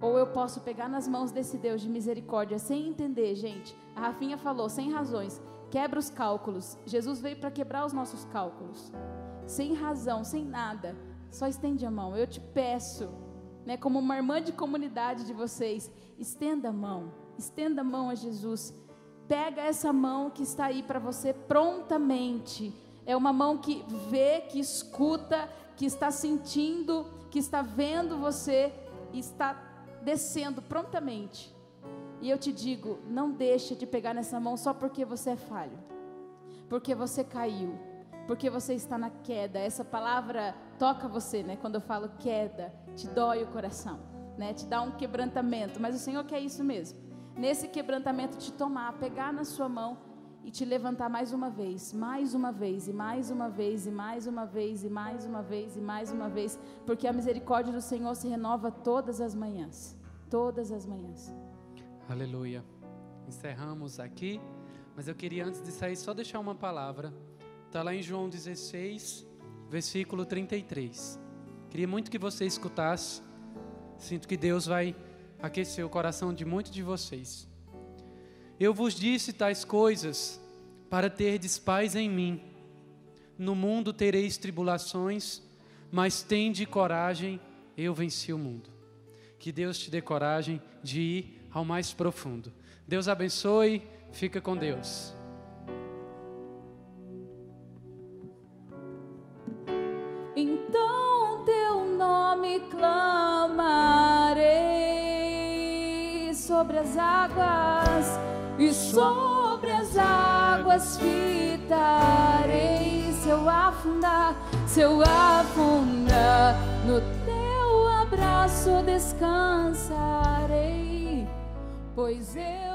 ou eu posso pegar nas mãos desse Deus de misericórdia sem entender, gente. A Rafinha falou, sem razões, quebra os cálculos. Jesus veio para quebrar os nossos cálculos. Sem razão, sem nada. Só estende a mão. Eu te peço, né, como uma irmã de comunidade de vocês, estenda a mão. Estenda a mão a Jesus. Pega essa mão que está aí para você prontamente. É uma mão que vê, que escuta, que está sentindo, que está vendo você está descendo prontamente. E eu te digo, não deixe de pegar nessa mão só porque você é falho. Porque você caiu. Porque você está na queda. Essa palavra toca você, né? Quando eu falo queda, te dói o coração, né? Te dá um quebrantamento, mas o Senhor quer isso mesmo. Nesse quebrantamento te tomar, pegar na sua mão e te levantar mais uma vez, mais uma vez, e mais uma vez, e mais uma vez, e mais uma vez, e mais uma vez, porque a misericórdia do Senhor se renova todas as manhãs. Todas as manhãs. Aleluia. Encerramos aqui, mas eu queria antes de sair só deixar uma palavra. Está lá em João 16, versículo 33. Queria muito que você escutasse. Sinto que Deus vai aquecer o coração de muitos de vocês. Eu vos disse tais coisas para terdes paz em mim. No mundo tereis tribulações, mas tende coragem, eu venci o mundo. Que Deus te dê coragem de ir ao mais profundo. Deus abençoe, fica com Deus. Então teu nome clamarei sobre as águas e sobre as águas fitarei. Se eu afundar, se eu afundar, no teu abraço descansarei, pois eu